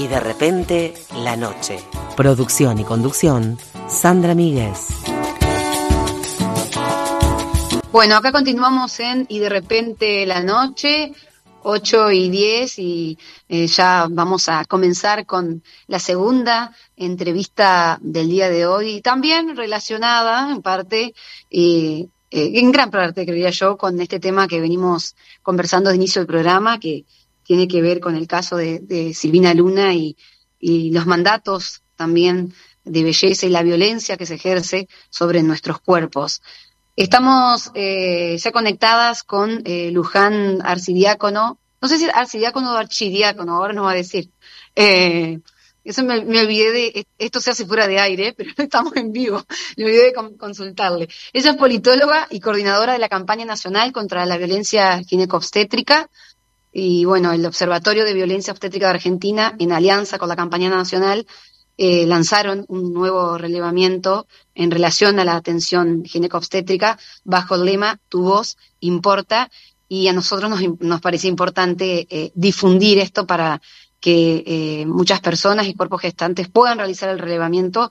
y de repente la noche. Producción y conducción, Sandra Míguez. Bueno, acá continuamos en Y de repente la noche, 8 y 10, y eh, ya vamos a comenzar con la segunda entrevista del día de hoy, también relacionada en parte, eh, eh, en gran parte, creía yo, con este tema que venimos conversando de inicio del programa, que tiene que ver con el caso de, Silvina Luna y, los mandatos también de belleza y la violencia que se ejerce sobre nuestros cuerpos. Estamos eh, ya conectadas con eh, Luján Arcidiácono, no sé si arcidiácono o archidiácono, ahora nos va a decir. Eh, eso me, olvidé de, esto se hace fuera de aire, pero estamos en vivo, me olvidé de consultarle. Ella es politóloga y coordinadora de la campaña nacional contra la violencia ginecobstétrica, y bueno, el Observatorio de Violencia Obstétrica de Argentina, en alianza con la campaña nacional, eh, lanzaron un nuevo relevamiento en relación a la atención ginecobstétrica bajo el lema Tu voz importa y a nosotros nos, nos parece importante eh, difundir esto para que eh, muchas personas y cuerpos gestantes puedan realizar el relevamiento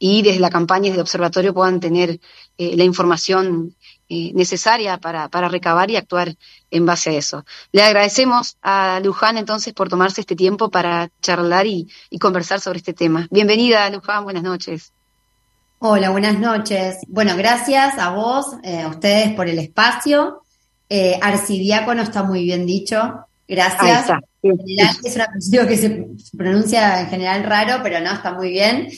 y desde la campaña de observatorio puedan tener la información eh, necesaria para, para recabar y actuar en base a eso. Le agradecemos a Luján entonces por tomarse este tiempo para charlar y, conversar sobre este tema. Bienvenida, Luján, buenas noches. Hola, buenas noches. Bueno, gracias a vos, eh, a ustedes por el espacio. Eh, arcidiácono está muy bien dicho. Gracias. es un apellido que se pronuncia en general raro, pero no, está muy bien.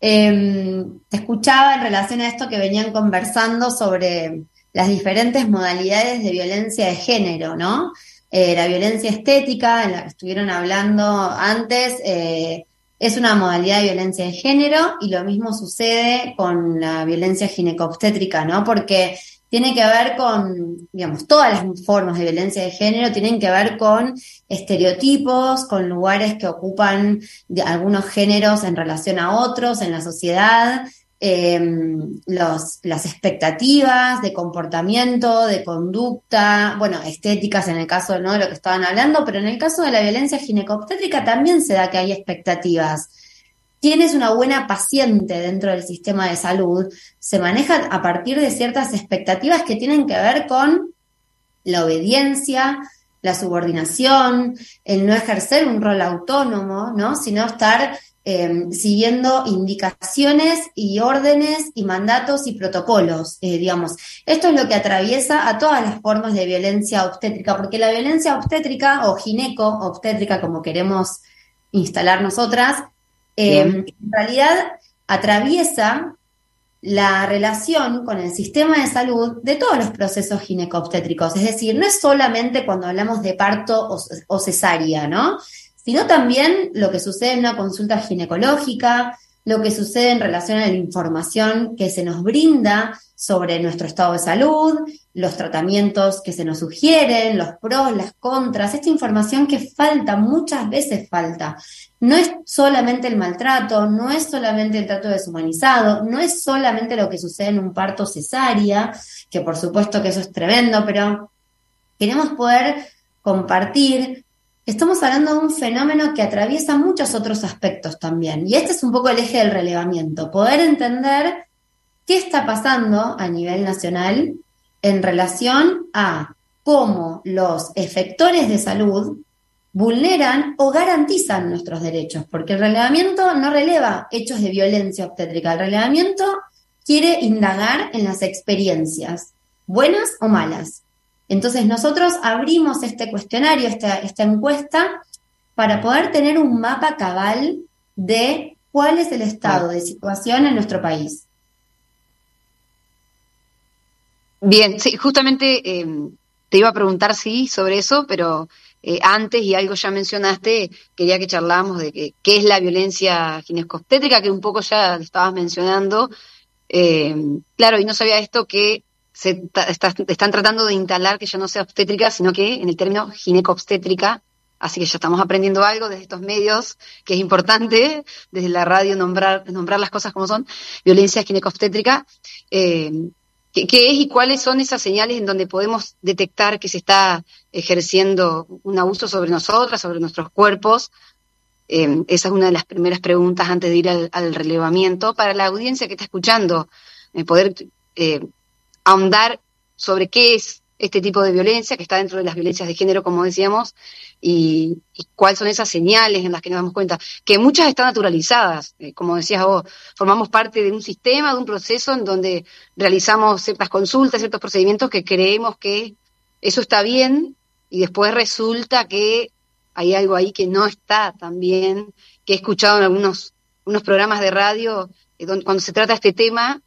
Em, te escuchaba en relación a esto que venían conversando sobre las diferentes modalidades de violencia de género, ¿no? Eh, la violencia estética, en la que estuvieron hablando antes, eh, es una modalidad de violencia de género y lo mismo sucede con la violencia ginecobstétrica, ¿no? Porque tiene que ver con, digamos, todas las formas de violencia de género tienen que ver con estereotipos, con lugares que ocupan algunos géneros en relación a otros en la sociedad, Em, los, las expectativas de comportamiento, de conducta, bueno, estéticas en el caso ¿no? de lo que estaban hablando, pero en el caso de la violencia ginecobstétrica también se da que hay expectativas. Tienes una buena paciente dentro del sistema de salud, se maneja a partir de ciertas expectativas que tienen que ver con la obediencia, la subordinación, el no ejercer un rol autónomo, ¿no? Sino estar Em, siguiendo indicaciones y órdenes y mandatos y protocolos, eh, digamos. Esto es lo que atraviesa a todas las formas de violencia obstétrica, porque la violencia obstétrica o gineco obstétrica, como queremos instalar nosotras, em, en realidad atraviesa la relación con el sistema de salud de todos los procesos gineco-obstétricos. Es decir, no es solamente cuando hablamos de parto o, o cesárea, ¿no? Sino también lo que sucede en una consulta ginecológica, lo que sucede en relación a la información que se nos brinda sobre nuestro estado de salud, los tratamientos que se nos sugieren, los pros, las contras, esta información que falta, muchas veces falta. No es solamente el maltrato, no es solamente el trato deshumanizado, no es solamente lo que sucede en un parto cesárea, que por supuesto que eso es tremendo, pero queremos poder compartir estamos hablando de un fenómeno que atraviesa muchos otros aspectos también. Y este es un poco el eje del relevamiento, poder entender qué está pasando a nivel nacional en relación a cómo los efectores de salud vulneran o garantizan nuestros derechos, porque el relevamiento no releva hechos de violencia obstétrica, el relevamiento quiere indagar en las experiencias, buenas o malas, entonces nosotros abrimos este cuestionario, esta, esta encuesta, para poder tener un mapa cabal de cuál es el estado de situación en nuestro país. Bien, sí, justamente eh, te iba a preguntar, sí, sobre eso, pero eh, antes, y algo ya mencionaste, quería que charláramos de que, qué es la violencia ginecostétrica, que un poco ya estabas mencionando. Eh, claro, y no sabía esto que están tratando de instalar que ya no sea obstétrica, sino que en el término gineco-obstétrica, así que ya estamos aprendiendo algo desde estos medios, que es importante, desde la radio nombrar, nombrar las cosas como son, violencia ginecobstétrica, eh, ¿qué, es y cuáles son esas señales en donde podemos detectar que se está ejerciendo un abuso sobre nosotras, sobre nuestros cuerpos, Eh, esa es una de las primeras preguntas antes de ir al, relevamiento para la audiencia que está escuchando, eh, poder eh, ahondar sobre qué es este tipo de violencia que está dentro de las violencias de género, como decíamos, y, cuáles son esas señales en las que nos damos cuenta, que muchas están naturalizadas, como decías vos, formamos parte de un sistema, de un proceso en donde realizamos ciertas consultas, ciertos procedimientos que creemos que eso está bien y después resulta que hay algo ahí que no está tan bien, que he escuchado en algunos unos programas de radio eh, donde, cuando se trata este tema,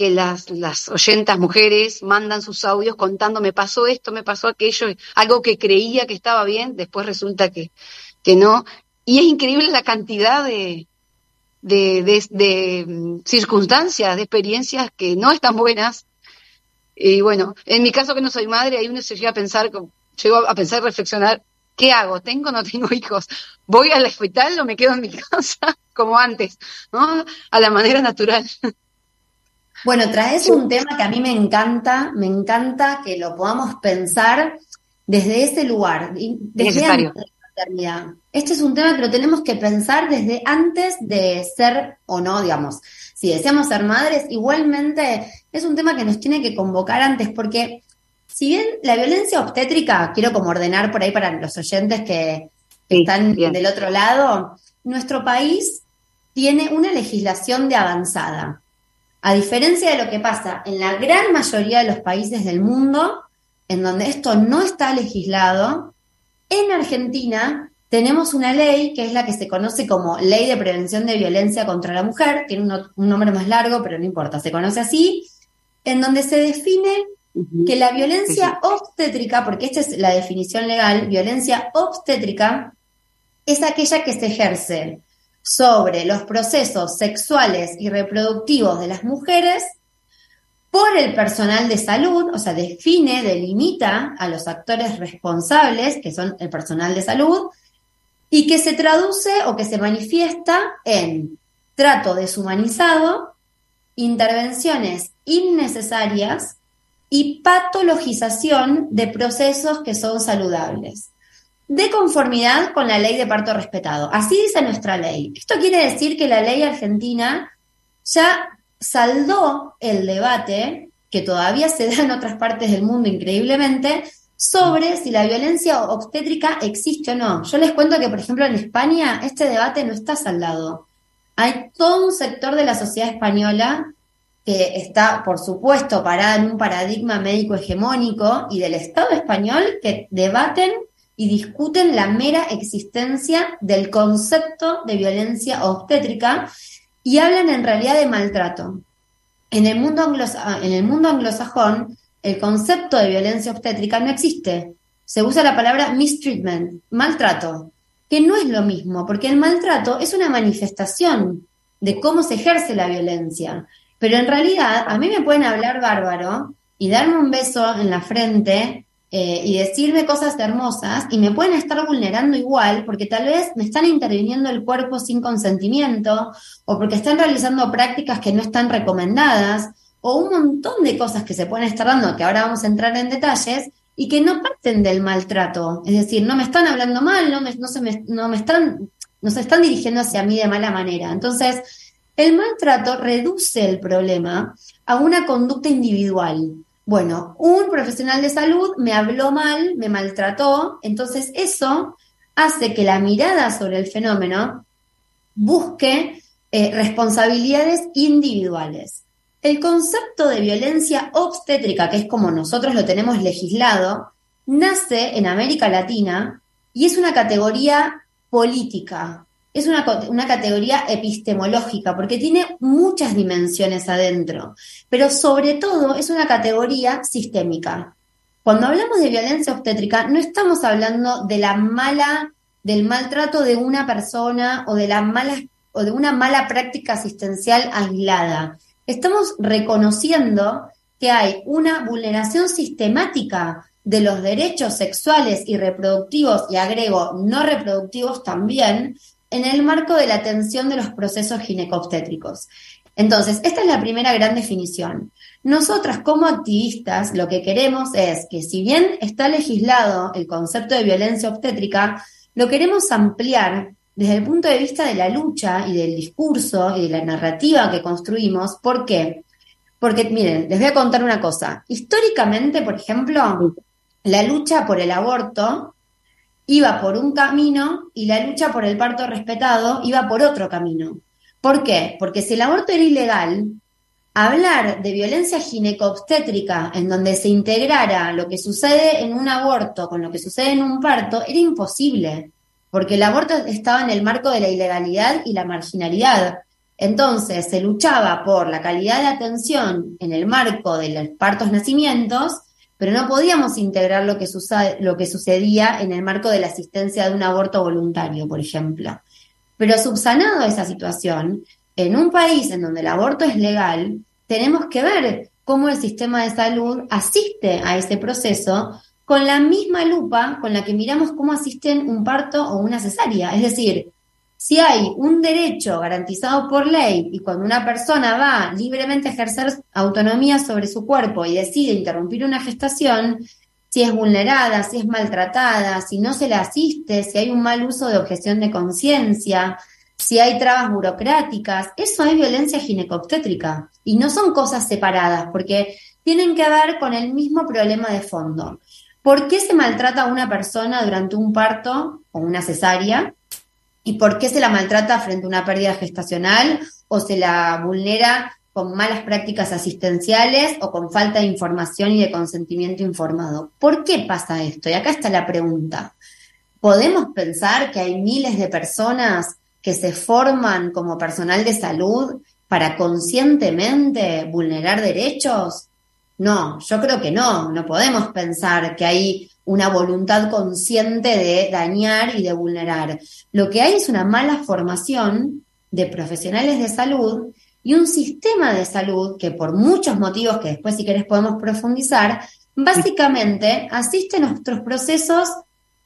que las, las oyentas mujeres mandan sus audios contando me pasó esto, me pasó aquello, algo que creía que estaba bien, después resulta que, que no. Y es increíble la cantidad de, de, de, mm, circunstancias, de experiencias que no están buenas. Y bueno, en mi caso que no soy madre, ahí uno se llega a pensar, llego a pensar, reflexionar, ¿qué hago? ¿Tengo o no tengo hijos? ¿Voy al hospital o me quedo en mi casa como antes? ¿no? A la manera natural. Bueno, traes un tema que a mí me encanta, me encanta que lo podamos pensar desde ese lugar, desde antes de la maternidad. Este es un tema que lo tenemos que pensar desde antes de ser o no, digamos. Si deseamos ser madres, igualmente es un tema que nos tiene que convocar antes, porque si bien la violencia obstétrica, quiero como ordenar por ahí para los oyentes que están del otro lado, nuestro país tiene una legislación de avanzada. A diferencia de lo que pasa en la gran mayoría de los países del mundo, en donde esto no está legislado, en Argentina tenemos una ley que es la que se conoce como Ley de Prevención de Violencia contra la Mujer, tiene un, nombre más largo, pero no importa, se conoce así, en donde se define que la violencia obstétrica, porque esta es la definición legal, violencia obstétrica es aquella que se ejerce sobre los procesos sexuales y reproductivos de las mujeres por el personal de salud, o sea, define, delimita a los actores responsables, que son el personal de salud, y que se traduce o que se manifiesta en trato deshumanizado, intervenciones innecesarias y patologización de procesos que son saludables, de conformidad con la ley de parto respetado. Así dice nuestra ley. Esto quiere decir que la ley argentina ya saldó el debate que todavía se da en otras partes del mundo increíblemente sobre si la violencia obstétrica existe o no. Yo les cuento que, por ejemplo, en España este debate no está saldado. Hay todo un sector de la sociedad española que está, por supuesto, parada en un paradigma médico hegemónico y del Estado español que debaten y discuten la mera existencia del concepto de violencia obstétrica y hablan en realidad de maltrato. En el mundo, en el mundo anglosajón, el concepto de violencia obstétrica no existe. Se usa la palabra mistreatment, maltrato, que no es lo mismo, porque el maltrato es una manifestación de cómo se ejerce la violencia. Pero en realidad, a mí me pueden hablar bárbaro y darme un beso en la frente eh, y decirme cosas hermosas y me pueden estar vulnerando igual porque tal vez me están interviniendo el cuerpo sin consentimiento o porque están realizando prácticas que no están recomendadas o un montón de cosas que se pueden estar dando, que ahora vamos a entrar en detalles, y que no parten del maltrato. Es decir, no me están hablando mal, no me, no se me, no me están, no se están dirigiendo hacia mí de mala manera. Entonces, el maltrato reduce el problema a una conducta individual. Bueno, un profesional de salud me habló mal, me maltrató, entonces eso hace que la mirada sobre el fenómeno busque eh, responsabilidades individuales. El concepto de violencia obstétrica, que es como nosotros lo tenemos legislado, nace en América Latina y es una categoría política es una, una, categoría epistemológica porque tiene muchas dimensiones adentro, pero sobre todo es una categoría sistémica. Cuando hablamos de violencia obstétrica, no estamos hablando de la mala, del maltrato de una persona o de la mala o de una mala práctica asistencial aislada. Estamos reconociendo que hay una vulneración sistemática de los derechos sexuales y reproductivos, y agrego no reproductivos también, en el marco de la atención de los procesos ginecobstétricos. Entonces, esta es la primera gran definición. Nosotras como activistas lo que queremos es que si bien está legislado el concepto de violencia obstétrica, lo queremos ampliar desde el punto de vista de la lucha y del discurso y de la narrativa que construimos. ¿Por qué? Porque, miren, les voy a contar una cosa. Históricamente, por ejemplo, la lucha por el aborto iba por un camino y la lucha por el parto respetado iba por otro camino. ¿Por qué? Porque si el aborto era ilegal, hablar de violencia ginecobstétrica en donde se integrara lo que sucede en un aborto con lo que sucede en un parto era imposible, porque el aborto estaba en el marco de la ilegalidad y la marginalidad. Entonces se luchaba por la calidad de atención en el marco de los partos nacimientos, pero no podíamos integrar lo que, sucedía en el marco de la asistencia de un aborto voluntario, por ejemplo. Pero subsanado esa situación, en un país en donde el aborto es legal, tenemos que ver cómo el sistema de salud asiste a ese proceso con la misma lupa con la que miramos cómo asisten un parto o una cesárea. Es decir, si hay un derecho garantizado por ley y cuando una persona va libremente a ejercer autonomía sobre su cuerpo y decide interrumpir una gestación, si es vulnerada, si es maltratada, si no se le asiste, si hay un mal uso de objeción de conciencia, si hay trabas burocráticas, eso es violencia ginecobstétrica y no son cosas separadas porque tienen que ver con el mismo problema de fondo. ¿Por qué se maltrata a una persona durante un parto o una cesárea? ¿Y por qué se la maltrata frente a una pérdida gestacional o se la vulnera con malas prácticas asistenciales o con falta de información y de consentimiento informado? ¿Por qué pasa esto? Y acá está la pregunta. ¿Podemos pensar que hay miles de personas que se forman como personal de salud para conscientemente vulnerar derechos? No, yo creo que no, no podemos pensar que hay una voluntad consciente de dañar y de vulnerar. Lo que hay es una mala formación de profesionales de salud y un sistema de salud que por muchos motivos que después si querés podemos profundizar, básicamente asiste a nuestros procesos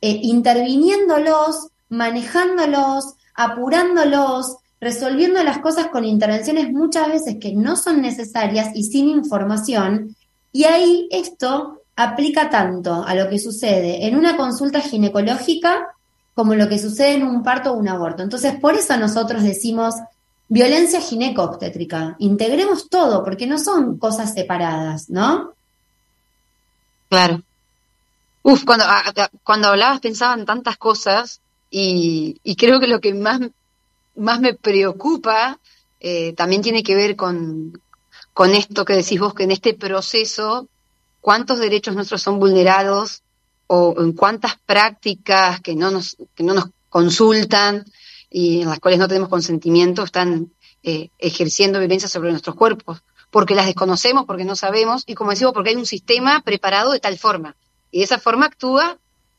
eh, interviniéndolos, manejándolos, apurándolos, resolviendo las cosas con intervenciones muchas veces que no son necesarias y sin información. Y ahí esto aplica tanto a lo que sucede en una consulta ginecológica como lo que sucede en un parto o un aborto. Entonces, por eso nosotros decimos violencia ginecobstétrica. Integremos todo, porque no son cosas separadas, ¿no? Claro. Uf, cuando, cuando hablabas pensaba en tantas cosas y, creo que lo que más, más me preocupa eh, también tiene que ver con, con esto que decís vos, que en este proceso cuántos derechos nuestros son vulnerados o en cuántas prácticas que no nos, que no nos consultan y en las cuales no tenemos consentimiento están eh, ejerciendo violencia sobre nuestros cuerpos, porque las desconocemos, porque no sabemos, y como decimos, porque hay un sistema preparado de tal forma, y de esa forma actúa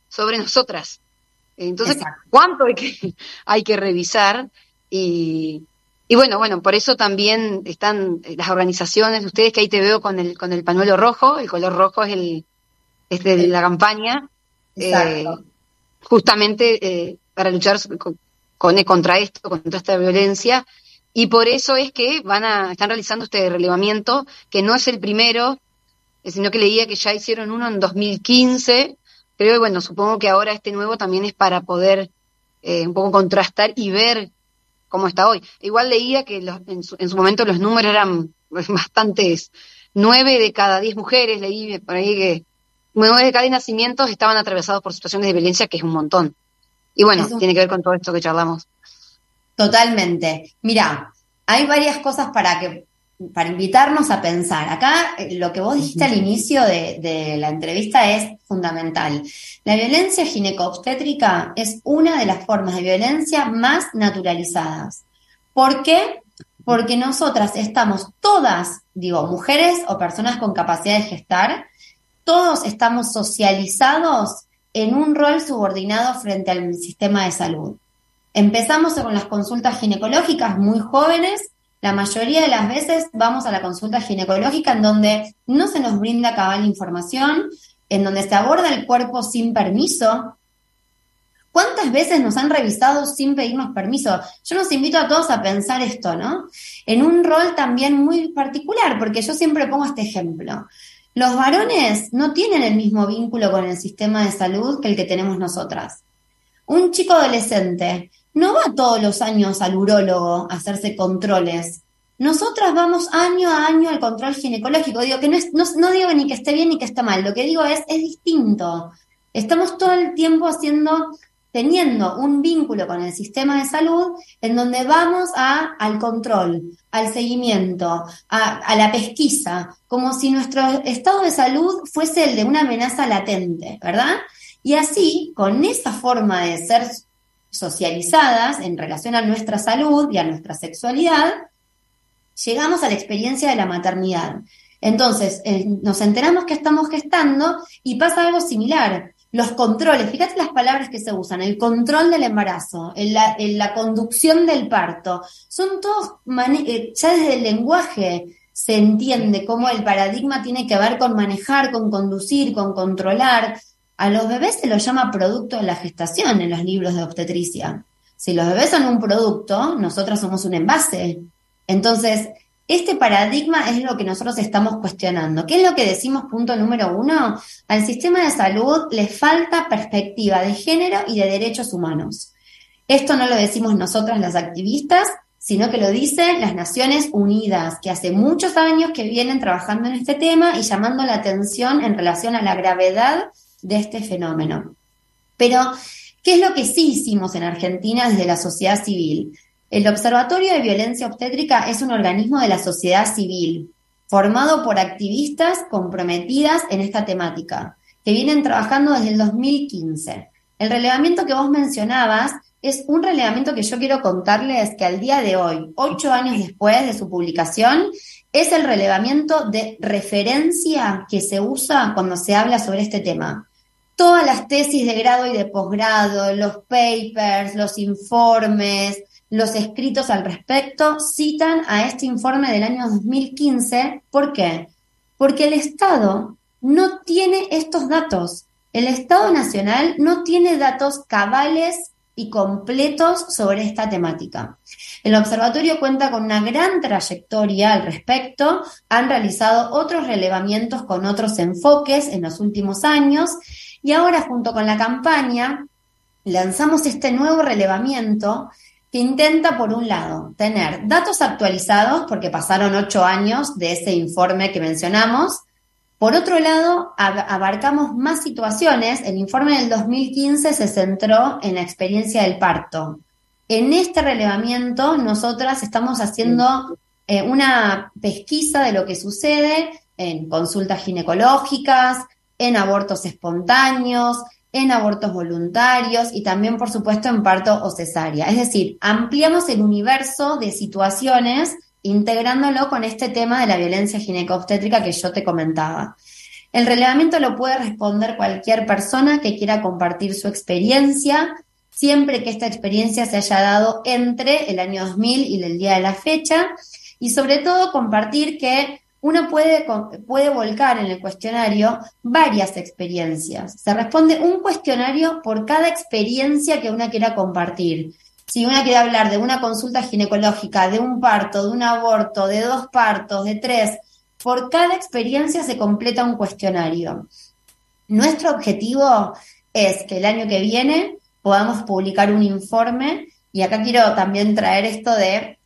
sobre nosotras. Entonces, ¿cuánto hay que, hay que revisar? Y, y bueno, bueno, por eso también están eh, las organizaciones, ustedes que ahí te veo con el, con el pañuelo rojo, el color rojo es el es de la campaña, eh, justamente eh, para luchar con, contra esto, contra esta violencia, y por eso es que van a, están realizando este relevamiento, que no es el primero, sino que leía que ya hicieron uno en 2015, creo que bueno, supongo que ahora este nuevo también es para poder un poco contrastar y ver cómo está hoy. Igual leía que en, su, momento los números eran bastantes, nueve de cada diez mujeres, leí por ahí que nueve de cada diez nacimientos estaban atravesados por situaciones de violencia, que es un montón. Y bueno, tiene que ver con todo esto que charlamos. Totalmente. Mira, hay varias cosas para que para invitarnos a pensar. Acá eh, lo que vos dijiste al inicio de, la entrevista es fundamental. La violencia ginecobstétrica es una de las formas de violencia más naturalizadas. ¿Por qué? Porque nosotras estamos todas, digo, mujeres o personas con capacidad de gestar, todos estamos socializados en un rol subordinado frente al sistema de salud. Empezamos con las consultas ginecológicas muy jóvenes la mayoría de las veces vamos a la consulta ginecológica en donde no se nos brinda cabal información, en donde se aborda el cuerpo sin permiso. ¿Cuántas veces nos han revisado sin pedirnos permiso? Yo los invito a todos a pensar esto, ¿no? En un rol también muy particular, porque yo siempre pongo este ejemplo. Los varones no tienen el mismo vínculo con el sistema de salud que el que tenemos nosotras. Un chico adolescente no va todos los años al urólogo a hacerse controles. Nosotras vamos año a año al control ginecológico. Digo que no, es, no, digo ni que esté bien ni que esté mal. Lo que digo es, es distinto. Estamos todo el tiempo haciendo, teniendo un vínculo con el sistema de salud en donde vamos a, al control, al seguimiento, a, a la pesquisa, como si nuestro estado de salud fuese el de una amenaza latente, ¿verdad? Y así, con esa forma de ser socializadas en relación a nuestra salud y a nuestra sexualidad, llegamos a la experiencia de la maternidad. Entonces, eh, nos enteramos que estamos gestando y pasa algo similar. Los controles, fíjate las palabras que se usan, el control del embarazo, en la, conducción del parto, son todos, eh, ya desde el lenguaje se entiende cómo el paradigma tiene que ver con manejar, con conducir, con controlar, a los bebés se los llama producto de la gestación en los libros de obstetricia. Si los bebés son un producto, nosotros somos un envase. Entonces, este paradigma es lo que nosotros estamos cuestionando. ¿Qué es lo que decimos punto número uno? Al sistema de salud le falta perspectiva de género y de derechos humanos. Esto no lo decimos nosotras las activistas, sino que lo dicen las Naciones Unidas, que hace muchos años que vienen trabajando en este tema y llamando la atención en relación a la gravedad de este fenómeno. Pero, ¿qué es lo que sí hicimos en Argentina desde la sociedad civil? El Observatorio de Violencia Obstétrica es un organismo de la sociedad civil, formado por activistas comprometidas en esta temática, que vienen trabajando desde el 2015. El relevamiento que vos mencionabas es un relevamiento que yo quiero contarles que al día de hoy, ocho años después de su publicación, es el relevamiento de referencia que se usa cuando se habla sobre este tema todas las tesis de grado y de posgrado, los papers, los informes, los escritos al respecto citan a este informe del año 2015. ¿Por qué? Porque el Estado no tiene estos datos. El Estado Nacional no tiene datos cabales y completos sobre esta temática. El observatorio cuenta con una gran trayectoria al respecto, han realizado otros relevamientos con otros enfoques en los últimos años y ahora, junto con la campaña, lanzamos este nuevo relevamiento que intenta, por un lado, tener datos actualizados, porque pasaron ocho años de ese informe que mencionamos. Por otro lado, abarcamos más situaciones. El informe del 2015 se centró en la experiencia del parto. En este relevamiento, nosotras estamos haciendo eh, una pesquisa de lo que sucede en consultas ginecológicas, en abortos espontáneos, en abortos voluntarios y también, por supuesto, en parto o cesárea. Es decir, ampliamos el universo de situaciones integrándolo con este tema de la violencia ginecobstétrica que yo te comentaba. El relevamiento lo puede responder cualquier persona que quiera compartir su experiencia, siempre que esta experiencia se haya dado entre el año 2000 y el día de la fecha, y sobre todo compartir que uno puede, puede volcar en el cuestionario varias experiencias. Se responde un cuestionario por cada experiencia que una quiera compartir. Si una quiere hablar de una consulta ginecológica, de un parto, de un aborto, de dos partos, de tres, por cada experiencia se completa un cuestionario. Nuestro objetivo es que el año que viene podamos publicar un informe y acá quiero también traer esto de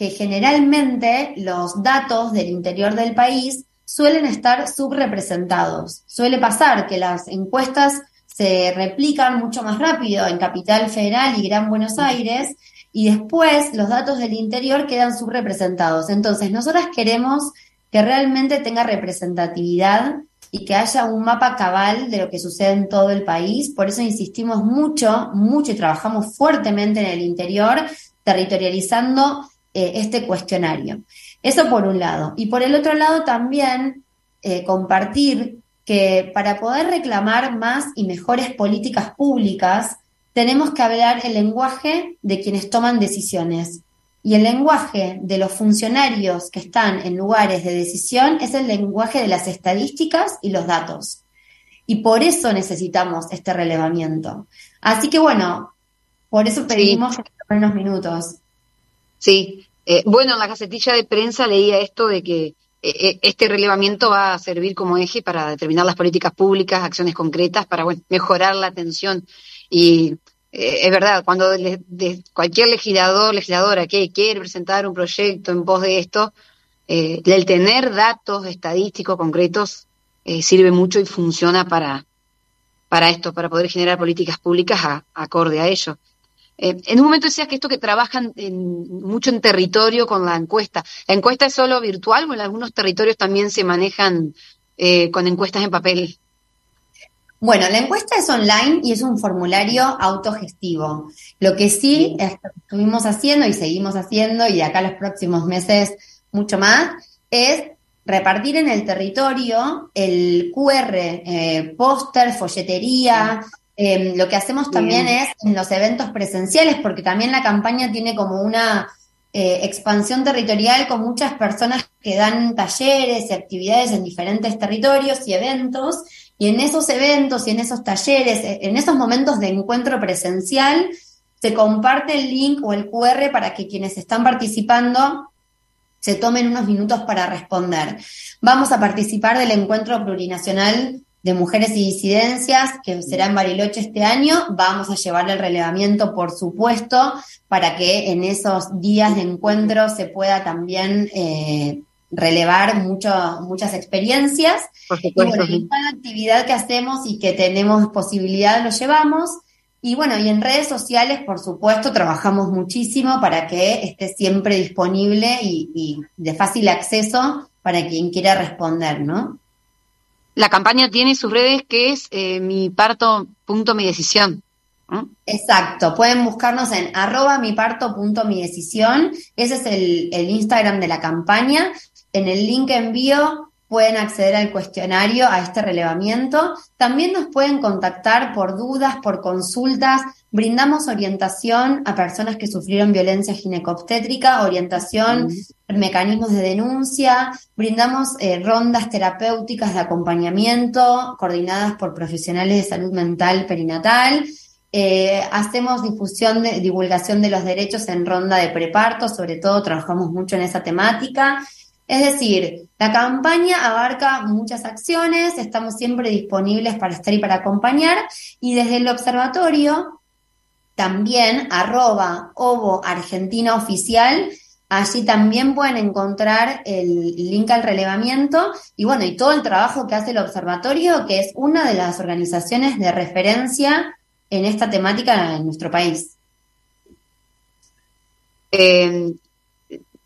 que generalmente los datos del interior del país suelen estar subrepresentados. Suele pasar que las encuestas se replican mucho más rápido en Capital Federal y Gran Buenos Aires y después los datos del interior quedan subrepresentados. Entonces, nosotras queremos que realmente tenga representatividad y que haya un mapa cabal de lo que sucede en todo el país. Por eso insistimos mucho, mucho y trabajamos fuertemente en el interior, territorializando eh, este cuestionario. Eso por un lado. Y por el otro lado también eh, compartir que para poder reclamar más y mejores políticas públicas, tenemos que hablar el lenguaje de quienes toman decisiones. Y el lenguaje de los funcionarios que están en lugares de decisión es el lenguaje de las estadísticas y los datos. Y por eso necesitamos este relevamiento. Así que bueno, por eso pedimos unos minutos. Sí, eh, bueno, en la gacetilla de prensa leía esto de que eh, eh, este relevamiento va a servir como eje para determinar las políticas públicas, acciones concretas para bueno, mejorar la atención y eh, es verdad, cuando de cualquier legislador, legisladora que quiere presentar un proyecto en pos de esto, el tener datos estadísticos concretos sirve mucho y funciona para, para esto, para poder generar políticas públicas acorde a ello. En un momento decías que esto que trabajan mucho en territorio con la encuesta. ¿La encuesta es solo virtual o en algunos territorios también se manejan con encuestas en papel? Bueno, la encuesta es online y es un formulario autogestivo. Lo que sí estuvimos haciendo y seguimos haciendo, y de acá los próximos meses mucho más, es repartir en el territorio el QR, eh, póster, folletería. Em, lo que hacemos también es en los eventos presenciales, porque también la campaña tiene como una eh, expansión territorial con muchas personas que dan talleres y actividades en diferentes territorios y eventos. Y en esos eventos y en esos talleres, e, en esos momentos de encuentro presencial, se comparte el link o el QR para que quienes están participando se tomen unos minutos para responder. Vamos a participar del encuentro plurinacional de mujeres y disidencias, que será en Bariloche este año. Vamos a llevarle el relevamiento, por supuesto, para que en esos días de encuentro se pueda también eh, relevar mucho, muchas experiencias. y bueno, cada actividad que hacemos y que tenemos posibilidad lo llevamos. Y bueno, y en redes sociales, por supuesto, trabajamos muchísimo para que esté siempre disponible y, de fácil acceso para quien quiera responder, ¿no? La campaña tiene sus redes que es eh, mi parto punto mi decisión. Exacto, pueden buscarnos en arroba mi parto punto mi decisión, ese es el, el Instagram de la campaña. En el link envío pueden acceder al cuestionario, a este relevamiento. También nos pueden contactar por dudas, por consultas. Brindamos orientación a personas que sufrieron violencia ginecobstétrica, orientación en mecanismos de denuncia. Brindamos eh, rondas terapéuticas de acompañamiento coordinadas por profesionales de salud mental perinatal. Eh, hacemos difusión de, divulgación de los derechos en ronda de preparto, sobre todo trabajamos mucho en esa temática es decir, la campaña abarca muchas acciones, estamos siempre disponibles para estar y para acompañar, y desde el observatorio, también arroba argentina oficial, allí también pueden encontrar el link al relevamiento y bueno, y todo el trabajo que hace el observatorio, que es una de las organizaciones de referencia en esta temática en nuestro país. Eh,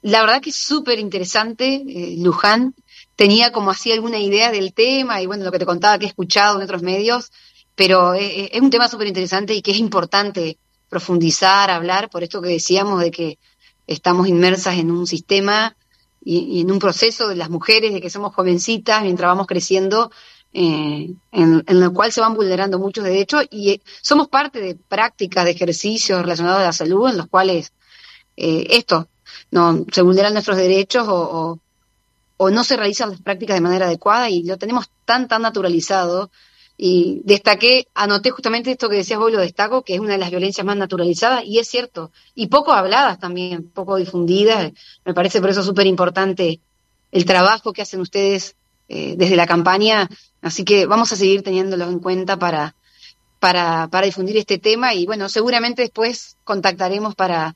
la verdad que es súper interesante, eh, Luján. Tenía como así alguna idea del tema y bueno, lo que te contaba que he escuchado en otros medios, pero eh, eh, es, un tema súper interesante y que es importante profundizar, hablar, por esto que decíamos de que estamos inmersas en un sistema y, en un proceso de las mujeres, de que somos jovencitas mientras vamos creciendo, en, en, el cual se van vulnerando muchos derechos y somos parte de prácticas de ejercicios relacionados a la salud en los cuales esto, no se vulneran nuestros derechos o, no se realizan las prácticas de manera adecuada y lo tenemos tan, tan naturalizado. Y destaqué, anoté justamente esto que decías vos, lo destaco, que es una de las violencias más naturalizadas, y es cierto, y poco habladas también, poco difundidas. Me parece por eso súper importante el trabajo que hacen ustedes eh, desde la campaña, así que vamos a seguir teniéndolo en cuenta para, para, para difundir este tema y bueno, seguramente después contactaremos para,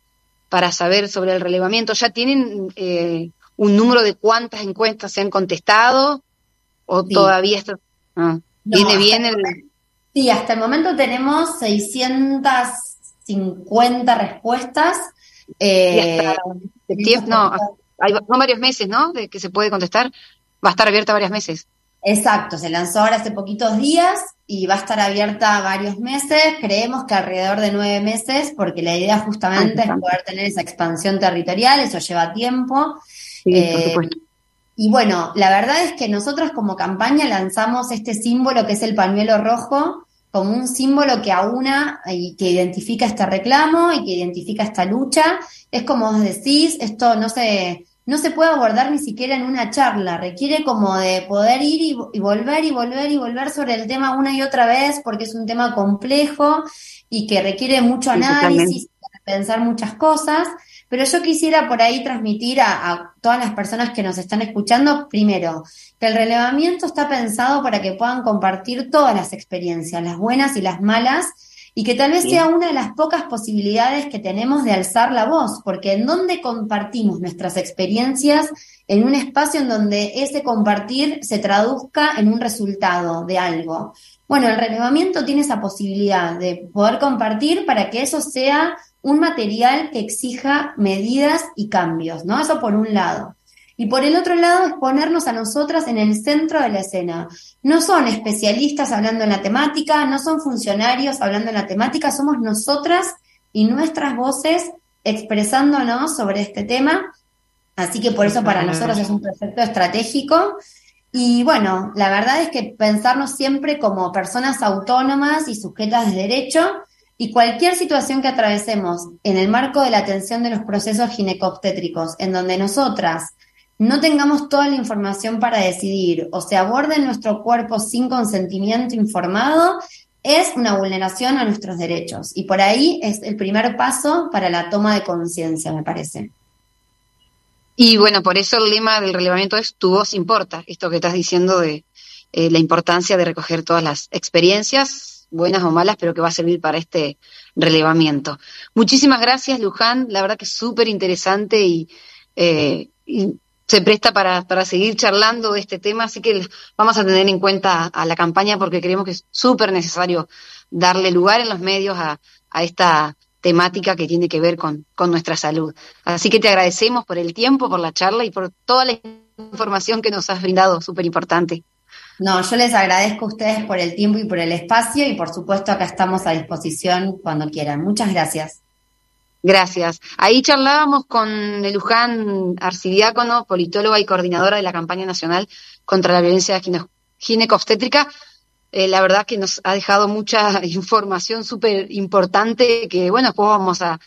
para saber sobre el relevamiento. ¿Ya tienen eh, un número de cuántas encuestas se han contestado o todavía está, ah, viene bien el... Sí, hasta el momento tenemos 650 respuestas. Eh, no, hay, varios meses, ¿no? De que se puede contestar. Va a estar abierta varios meses. Exacto, se lanzó ahora hace poquitos días y va a estar abierta varios meses, creemos que alrededor de nueve meses, porque la idea justamente es poder tener esa expansión territorial, eso lleva tiempo. Eh, y bueno, la verdad es que nosotros como campaña lanzamos este símbolo que es el pañuelo rojo, como un símbolo que aúna y que identifica este reclamo y que identifica esta lucha. Es como os decís, esto no se no se puede abordar ni siquiera en una charla, requiere como de poder ir y, volver y volver y volver sobre el tema una y otra vez porque es un tema complejo y que requiere mucho análisis, pensar muchas cosas. Pero yo quisiera por ahí transmitir a, a, todas las personas que nos están escuchando, primero, que el relevamiento está pensado para que puedan compartir todas las experiencias, las buenas y las malas, y que tal vez sea una de las pocas posibilidades que tenemos de alzar la voz, porque en donde compartimos nuestras experiencias, en un espacio en donde ese compartir se traduzca en un resultado de algo. Bueno, el relevamiento tiene esa posibilidad de poder compartir para que eso sea un material que exija medidas y cambios, ¿no? Eso por un lado. Y por el otro lado es ponernos a nosotras en el centro de la escena. No son especialistas hablando en la temática, no son funcionarios hablando en la temática, somos nosotras y nuestras voces expresándonos sobre este tema. Así que por eso para nosotros es un proyecto estratégico. Y bueno, la verdad es que pensarnos siempre como personas autónomas y sujetas de derecho y cualquier situación que atravesemos en el marco de la atención de los procesos ginecobstétricos, en donde nosotras no tengamos toda la información para decidir o se aborde nuestro cuerpo sin consentimiento informado, es una vulneración a nuestros derechos. Y por ahí es el primer paso para la toma de conciencia, me parece. Y bueno, por eso el lema del relevamiento es tu voz importa, esto que estás diciendo de eh, la importancia de recoger todas las experiencias, buenas o malas, pero que va a servir para este relevamiento. Muchísimas gracias, Luján, la verdad que es súper interesante y, eh, y se presta para, para seguir charlando de este tema, así que vamos a tener en cuenta a la campaña porque creemos que es súper necesario darle lugar en los medios a, a, esta temática que tiene que ver con, con nuestra salud. Así que te agradecemos por el tiempo, por la charla y por toda la información que nos has brindado, súper importante. No, yo les agradezco a ustedes por el tiempo y por el espacio y por supuesto acá estamos a disposición cuando quieran. Muchas gracias. Gracias. Ahí charlábamos con Luján Arcidiácono, politóloga y coordinadora de la campaña nacional contra la violencia ginecobstétrica. Eh, la verdad que nos ha dejado mucha información súper importante que, bueno, después vamos a,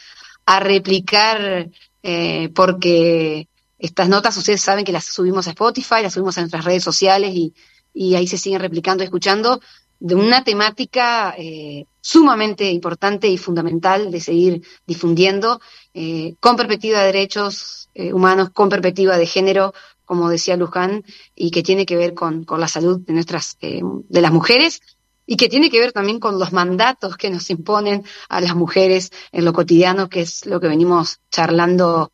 replicar eh, porque estas notas ustedes saben que las subimos a Spotify, las subimos a nuestras redes sociales y, y ahí se siguen replicando y escuchando de una temática eh, sumamente importante y fundamental de seguir difundiendo eh, con perspectiva de derechos eh, humanos, con perspectiva de género, como decía Luján, y que tiene que ver con, con la salud de nuestras, de las mujeres y que tiene que ver también con los mandatos que nos imponen a las mujeres en lo cotidiano, que es lo que venimos charlando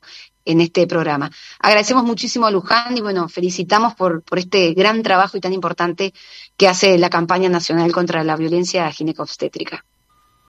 en este programa. Agradecemos muchísimo a Luján y bueno, felicitamos por, por este gran trabajo y tan importante que hace la campaña nacional contra la violencia ginecobstétrica.